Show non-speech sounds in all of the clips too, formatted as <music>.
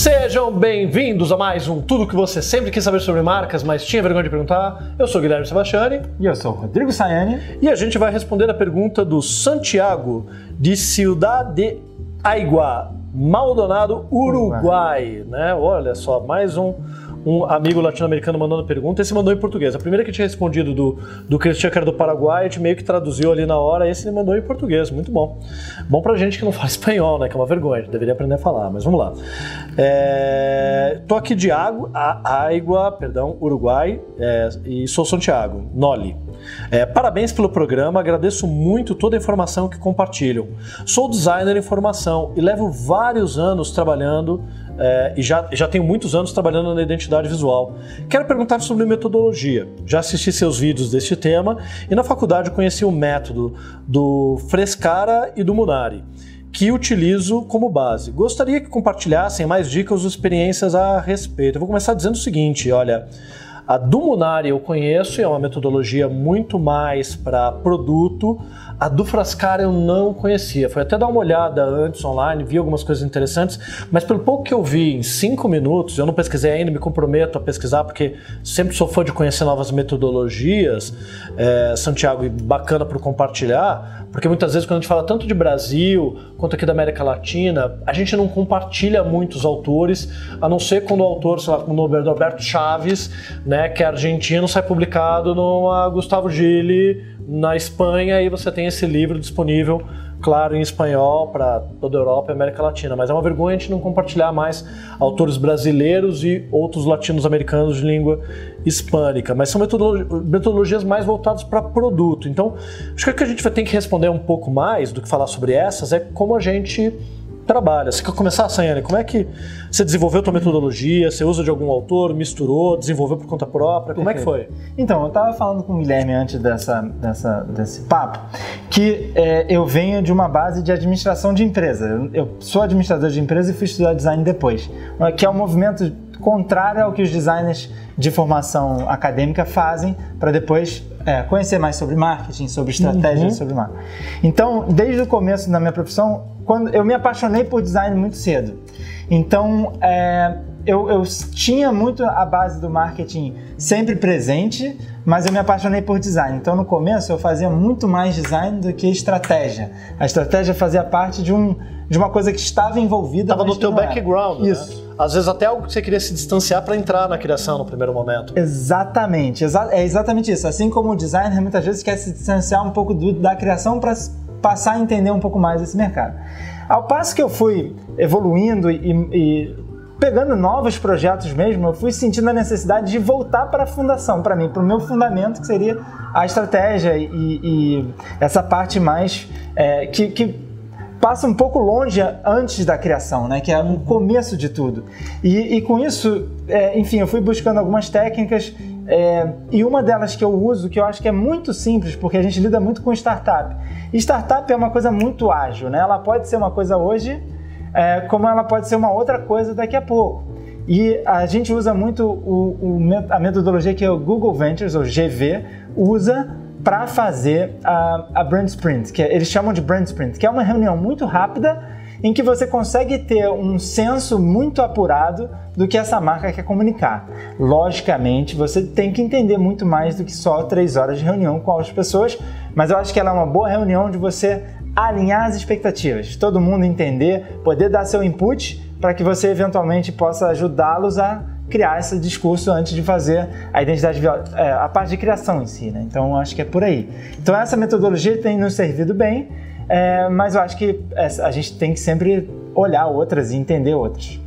Sejam bem-vindos a mais um Tudo que você sempre quis saber sobre marcas, mas tinha vergonha de perguntar. Eu sou Guilherme Sebastiani. E eu sou Rodrigo Sayane. E a gente vai responder a pergunta do Santiago, de Ciudad de Aigua, Maldonado, Uruguai. Né? Olha só, mais um um amigo latino-americano mandando pergunta, esse mandou em português. A primeira que tinha respondido do, do Cristian, que era do Paraguai, a gente meio que traduziu ali na hora, esse ele mandou em português, muito bom. Bom pra gente que não <laughs> fala espanhol, né, que é uma vergonha, a deveria aprender a falar, mas vamos lá. É, tô aqui de água, Água, perdão, Uruguai, é, e sou Santiago, Noli. É, parabéns pelo programa, agradeço muito toda a informação que compartilham. Sou designer em formação e levo vários anos trabalhando é, e já, já tenho muitos anos trabalhando na identidade visual. Quero perguntar sobre metodologia. Já assisti seus vídeos deste tema e na faculdade conheci o método do Frescara e do Munari que utilizo como base. Gostaria que compartilhassem mais dicas ou experiências a respeito. Eu vou começar dizendo o seguinte, olha, a do Munari eu conheço, é uma metodologia muito mais para produto. A do Frascara eu não conhecia. Foi até dar uma olhada antes online, vi algumas coisas interessantes, mas pelo pouco que eu vi em cinco minutos, eu não pesquisei ainda, me comprometo a pesquisar, porque sempre sou fã de conhecer novas metodologias, é, Santiago, e bacana para compartilhar. Porque muitas vezes, quando a gente fala tanto de Brasil quanto aqui da América Latina, a gente não compartilha muitos autores, a não ser quando o autor, sei lá, como o Roberto Chaves, né, que é argentino, sai publicado no Gustavo Gili na Espanha e você tem esse livro disponível claro, em espanhol para toda a Europa e América Latina, mas é uma vergonha a gente não compartilhar mais autores brasileiros e outros latinos-americanos de língua hispânica, mas são metodologias mais voltadas para produto. Então, acho que o que a gente vai ter que responder um pouco mais do que falar sobre essas é como a gente trabalha. Você quer começar, Sayane? Como é que você desenvolveu a tua metodologia? Você usa de algum autor, misturou, desenvolveu por conta própria? Como Perfeito. é que foi? Então, eu estava falando com o Guilherme antes dessa, dessa, desse papo que é, eu venho de uma base de administração de empresa. Eu, eu sou administrador de empresa e fui estudar design depois, que é um movimento contrário ao que os designers de formação acadêmica fazem para depois é, conhecer mais sobre marketing, sobre estratégia uhum. sobre marketing. Então, desde o começo da minha profissão, quando eu me apaixonei por design muito cedo. Então, é, eu, eu, tinha muito a base do marketing sempre presente, mas eu me apaixonei por design. Então, no começo, eu fazia muito mais design do que estratégia. A estratégia fazia parte de, um, de uma coisa que estava envolvida. Estava no teu background, né? Isso. Né? Às vezes até algo que você queria se distanciar para entrar na criação no primeiro momento. Exatamente, exa é exatamente isso. Assim como o designer muitas vezes quer se distanciar um pouco do, da criação para passar a entender um pouco mais esse mercado. Ao passo que eu fui evoluindo e, e pegando novos projetos mesmo, eu fui sentindo a necessidade de voltar para a fundação, para mim, para o meu fundamento, que seria a estratégia e, e essa parte mais é, que, que passa um pouco longe antes da criação, né? Que é o começo de tudo. E, e com isso, é, enfim, eu fui buscando algumas técnicas é, e uma delas que eu uso, que eu acho que é muito simples, porque a gente lida muito com startup. E startup é uma coisa muito ágil, né? Ela pode ser uma coisa hoje, é, como ela pode ser uma outra coisa daqui a pouco. E a gente usa muito o, o, a metodologia que é o Google Ventures, ou GV, usa para fazer a, a Brand Sprint, que é, eles chamam de Brand Sprint, que é uma reunião muito rápida em que você consegue ter um senso muito apurado do que essa marca quer comunicar. Logicamente, você tem que entender muito mais do que só três horas de reunião com as pessoas, mas eu acho que ela é uma boa reunião de você alinhar as expectativas, todo mundo entender, poder dar seu input para que você eventualmente possa ajudá-los a criar esse discurso antes de fazer a identidade é, a parte de criação em si, né? Então acho que é por aí. Então essa metodologia tem nos servido bem, é, mas eu acho que a gente tem que sempre olhar outras e entender outras.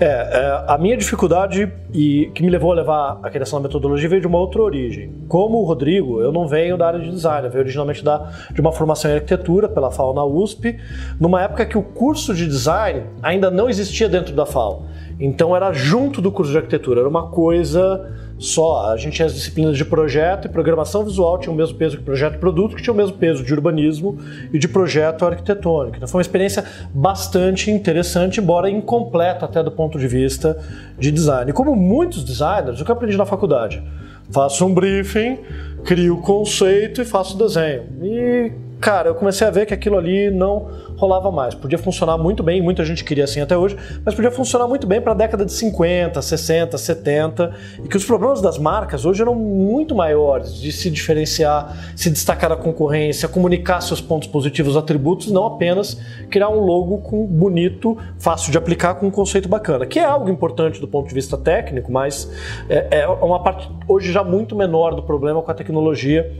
É, é, a minha dificuldade e que me levou a levar a criação da metodologia veio de uma outra origem. Como o Rodrigo, eu não venho da área de design, eu venho originalmente da, de uma formação em arquitetura pela FAO na USP, numa época que o curso de design ainda não existia dentro da FAO. Então era junto do curso de arquitetura, era uma coisa só. A gente tinha as disciplinas de projeto e programação visual tinha o mesmo peso que projeto e produto, que tinha o mesmo peso de urbanismo e de projeto arquitetônico. Então foi uma experiência bastante interessante, embora incompleta até do ponto de vista de design. E como muitos designers, o que eu aprendi na faculdade? Faço um briefing, crio o conceito e faço o desenho. E cara, eu comecei a ver que aquilo ali não rolava mais. Podia funcionar muito bem, muita gente queria assim até hoje, mas podia funcionar muito bem para a década de 50, 60, 70, e que os problemas das marcas hoje eram muito maiores de se diferenciar, se destacar da concorrência, comunicar seus pontos positivos, atributos, não apenas criar um logo com bonito, fácil de aplicar com um conceito bacana, que é algo importante do ponto de vista técnico, mas é, é uma parte hoje já muito menor do problema com a tecnologia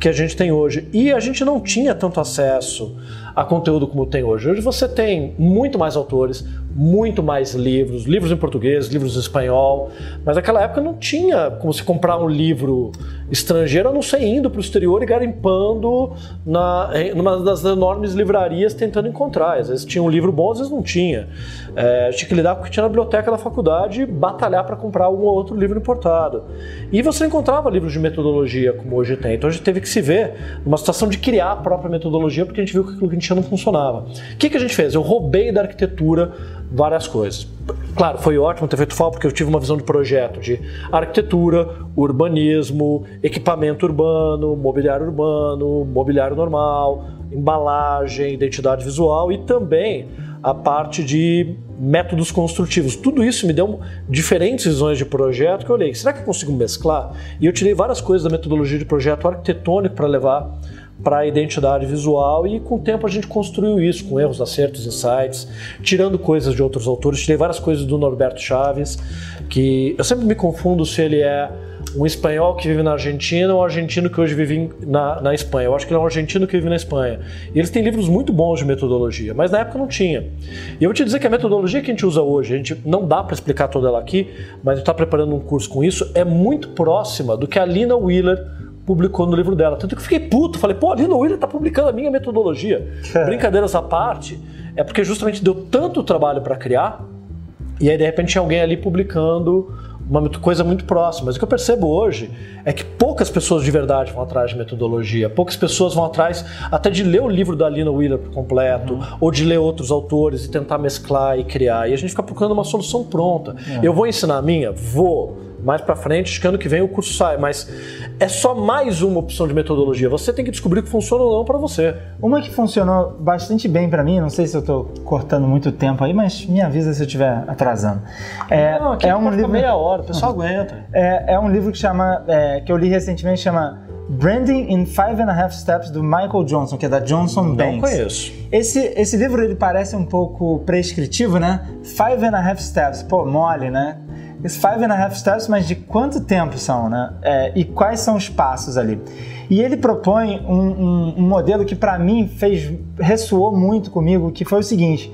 que a gente tem hoje. E a gente não tinha tanto acesso a conteúdo como tem hoje. Hoje você tem muito mais autores, muito mais livros, livros em português, livros em espanhol, mas naquela época não tinha como se comprar um livro estrangeiro, a não ser indo para o exterior e garimpando na, em uma das enormes livrarias tentando encontrar. Às vezes tinha um livro bom, às vezes não tinha. É, tinha que lidar com o que tinha na biblioteca da faculdade e batalhar para comprar um ou outro livro importado. E você encontrava livros de metodologia como hoje tem. Então a gente teve que se ver numa situação de criar a própria metodologia porque a gente viu que aquilo que a gente tinha não funcionava. O que, que a gente fez? Eu roubei da arquitetura várias coisas. Claro, foi ótimo ter feito FAO porque eu tive uma visão de projeto de arquitetura, urbanismo, equipamento urbano, mobiliário urbano, mobiliário normal, embalagem, identidade visual e também a parte de métodos construtivos. Tudo isso me deu diferentes visões de projeto que eu olhei, será que eu consigo mesclar? E eu tirei várias coisas da metodologia de projeto arquitetônico para levar para a identidade visual e com o tempo a gente construiu isso com erros, acertos, insights, tirando coisas de outros autores. Tirei várias coisas do Norberto Chaves, que eu sempre me confundo se ele é um espanhol que vive na Argentina ou um argentino que hoje vive na, na Espanha. Eu acho que ele é um argentino que vive na Espanha. E eles têm livros muito bons de metodologia, mas na época não tinha. E eu vou te dizer que a metodologia que a gente usa hoje, a gente não dá para explicar toda ela aqui, mas está preparando um curso com isso, é muito próxima do que a Lina Wheeler publicou no livro dela. Tanto que eu fiquei puto, falei, pô, a Lina Wheeler tá publicando a minha metodologia. É. Brincadeiras à parte, é porque justamente deu tanto trabalho para criar, e aí de repente tinha alguém ali publicando uma coisa muito próxima. Mas o que eu percebo hoje é que poucas pessoas de verdade vão atrás de metodologia, poucas pessoas vão atrás até de ler o livro da Lina Wheeler por completo, uhum. ou de ler outros autores e tentar mesclar e criar. E a gente fica procurando uma solução pronta. Uhum. Eu vou ensinar a minha? Vou mais para frente, acho que ano que vem o curso sai, mas é só mais uma opção de metodologia. Você tem que descobrir que funciona ou não para você. Uma que funcionou bastante bem para mim, não sei se eu estou cortando muito tempo aí, mas me avisa se eu estiver atrasando. É, não, é um livro meia hora, o pessoal <laughs> aguenta. É, é um livro que chama, é, que eu li recentemente, chama Branding in Five and a Half Steps do Michael Johnson, que é da Johnson Banks. Não conheço. Esse, esse livro ele parece um pouco prescritivo, né? Five and a Half Steps, pô, mole, né? Esse five and a half steps, mas de quanto tempo são, né? É, e quais são os passos ali? E ele propõe um, um, um modelo que para mim fez ressoou muito comigo, que foi o seguinte: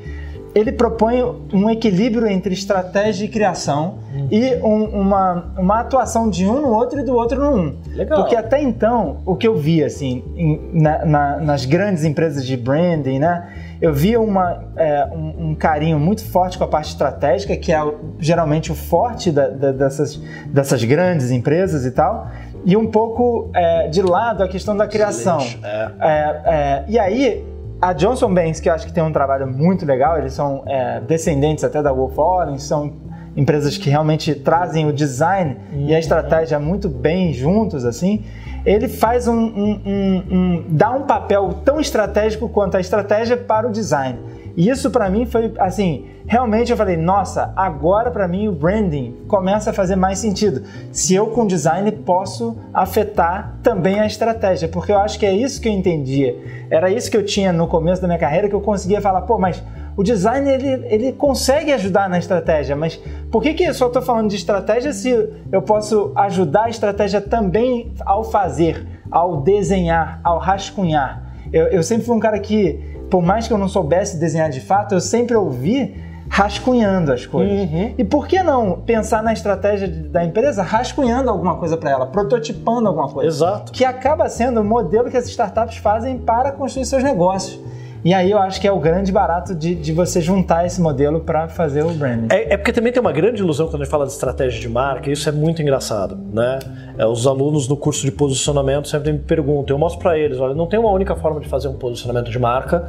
ele propõe um equilíbrio entre estratégia e criação e um, uma, uma atuação de um no outro e do outro no um. Legal. Porque até então, o que eu via assim, em, na, na, nas grandes empresas de branding, né? Eu via uma, é, um, um, carinho muito forte com a parte estratégica, que é geralmente o forte da, da, dessas, dessas grandes empresas e tal, e um pouco é, de lado a questão da criação. É. é. É, e aí, a Johnson Banks, que eu acho que tem um trabalho muito legal, eles são é, descendentes até da Wolf Orange, são empresas que realmente trazem o design uhum. e a uhum. estratégia muito bem juntos, assim ele faz um, um, um, um, dá um papel tão estratégico quanto a estratégia para o design. E isso para mim foi assim, realmente eu falei, nossa, agora para mim o branding começa a fazer mais sentido. Se eu com design posso afetar também a estratégia, porque eu acho que é isso que eu entendia. Era isso que eu tinha no começo da minha carreira que eu conseguia falar, pô, mas o design ele, ele consegue ajudar na estratégia, mas por que, que eu só estou falando de estratégia se eu posso ajudar a estratégia também ao fazer, ao desenhar, ao rascunhar? Eu, eu sempre fui um cara que, por mais que eu não soubesse desenhar de fato, eu sempre ouvi rascunhando as coisas. Uhum. E por que não pensar na estratégia da empresa rascunhando alguma coisa para ela, prototipando alguma coisa? Exato. Que acaba sendo o modelo que as startups fazem para construir seus negócios. E aí eu acho que é o grande barato de, de você juntar esse modelo para fazer o branding. É, é, porque também tem uma grande ilusão quando a gente fala de estratégia de marca, e isso é muito engraçado, né? É, os alunos no curso de posicionamento sempre me perguntam, eu mostro para eles, olha, não tem uma única forma de fazer um posicionamento de marca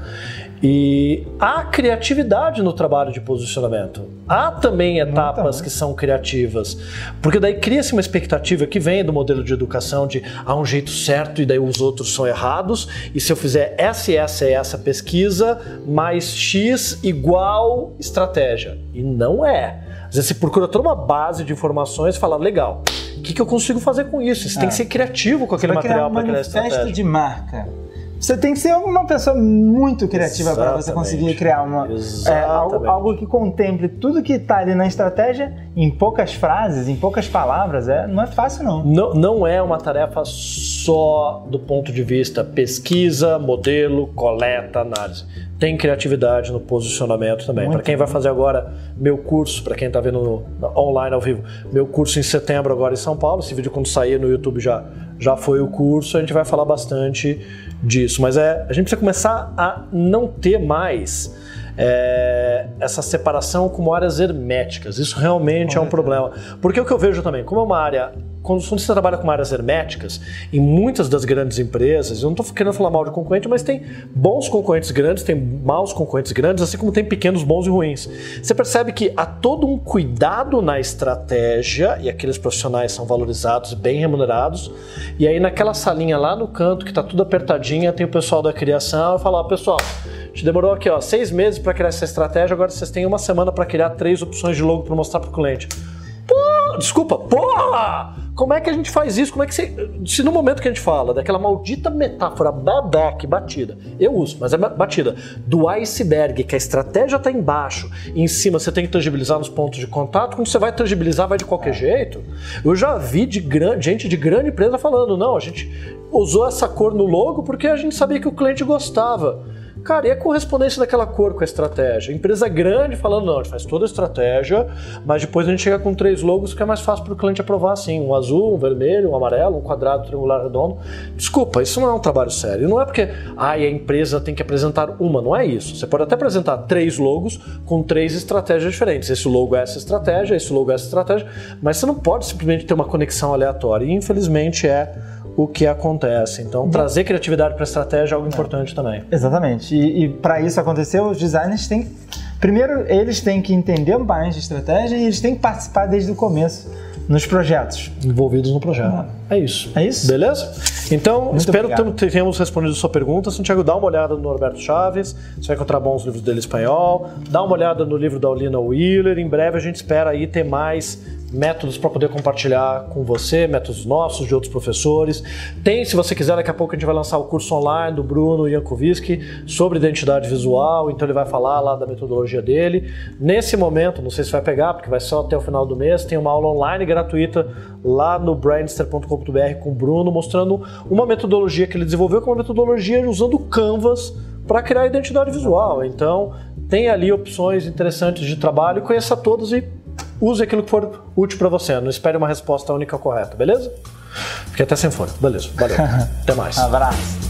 e há criatividade no trabalho de posicionamento. Há também etapas que são criativas, porque daí cria-se uma expectativa que vem do modelo de educação de há um jeito certo e daí os outros são errados, e se eu fizer essa e essa e essa pesquisa, mais X igual estratégia. E não é. Às vezes você procura toda uma base de informações e fala, legal, o que, que eu consigo fazer com isso? Você é. tem que ser criativo com aquele material para criar estratégia. manifesto de marca você tem que ser uma pessoa muito criativa para você conseguir criar uma, é, algo, algo, que contemple tudo que está ali na estratégia em poucas frases, em poucas palavras. É, não é fácil, não. não. Não é uma tarefa só do ponto de vista pesquisa, modelo, coleta, análise. Tem criatividade no posicionamento também. Para quem vai fazer agora meu curso, para quem está vendo online ao vivo, meu curso em setembro agora em São Paulo, esse vídeo quando sair no YouTube já, já foi o curso, a gente vai falar bastante disso. Mas é, a gente precisa começar a não ter mais é, essa separação como áreas herméticas. Isso realmente é um problema. Porque o que eu vejo também, como é uma área quando você trabalha com áreas herméticas, em muitas das grandes empresas, eu não estou querendo falar mal de concorrente, mas tem bons concorrentes grandes, tem maus concorrentes grandes, assim como tem pequenos bons e ruins. Você percebe que há todo um cuidado na estratégia e aqueles profissionais são valorizados, bem remunerados, e aí naquela salinha lá no canto, que está tudo apertadinha, tem o pessoal da criação e fala, ó, pessoal, te demorou aqui ó, seis meses para criar essa estratégia, agora vocês têm uma semana para criar três opções de logo para mostrar para o cliente. Pô, desculpa, porra! Como é que a gente faz isso? Como é que você. Se no momento que a gente fala daquela maldita metáfora babaque batida, eu uso, mas é batida, do iceberg, que a estratégia está embaixo e em cima você tem que tangibilizar nos pontos de contato, quando você vai tangibilizar, vai de qualquer jeito. Eu já vi de grande, gente de grande empresa falando, não, a gente usou essa cor no logo porque a gente sabia que o cliente gostava. Cara, e a correspondência daquela cor com a estratégia? Empresa grande falando, não, a gente faz toda a estratégia, mas depois a gente chega com três logos que é mais fácil para o cliente aprovar assim, um azul, um vermelho, um amarelo, um quadrado, um triangular, redondo. Desculpa, isso não é um trabalho sério. Não é porque ai, a empresa tem que apresentar uma, não é isso. Você pode até apresentar três logos com três estratégias diferentes. Esse logo é essa estratégia, esse logo é essa estratégia, mas você não pode simplesmente ter uma conexão aleatória. E infelizmente é o que acontece. Então, trazer criatividade para a estratégia é algo é. importante também. Exatamente. E, e para isso acontecer, os designers têm. Primeiro, eles têm que entender mais de estratégia e eles têm que participar desde o começo nos projetos. Envolvidos no projeto. Uhum. É isso. É isso? Beleza? Então, Muito espero obrigado. que tenhamos respondido a sua pergunta. Santiago, dá uma olhada no Norberto Chaves, você vai encontrar bons livros dele em espanhol. Dá uma olhada no livro da Olina Wheeler. Em breve a gente espera aí ter mais métodos para poder compartilhar com você, métodos nossos, de outros professores. Tem, se você quiser, daqui a pouco a gente vai lançar o curso online do Bruno Jankoviski sobre identidade visual, então ele vai falar lá da metodologia dele. Nesse momento, não sei se vai pegar, porque vai só até o final do mês, tem uma aula online gratuita lá no brandster.com.br com o Bruno, mostrando uma metodologia que ele desenvolveu, que é uma metodologia usando Canvas para criar identidade visual. Então, tem ali opções interessantes de trabalho, conheça todas e use aquilo que for útil para você. Não espere uma resposta única correta, beleza? Fique até sem fone. Beleza, valeu. <laughs> até mais. Abraço.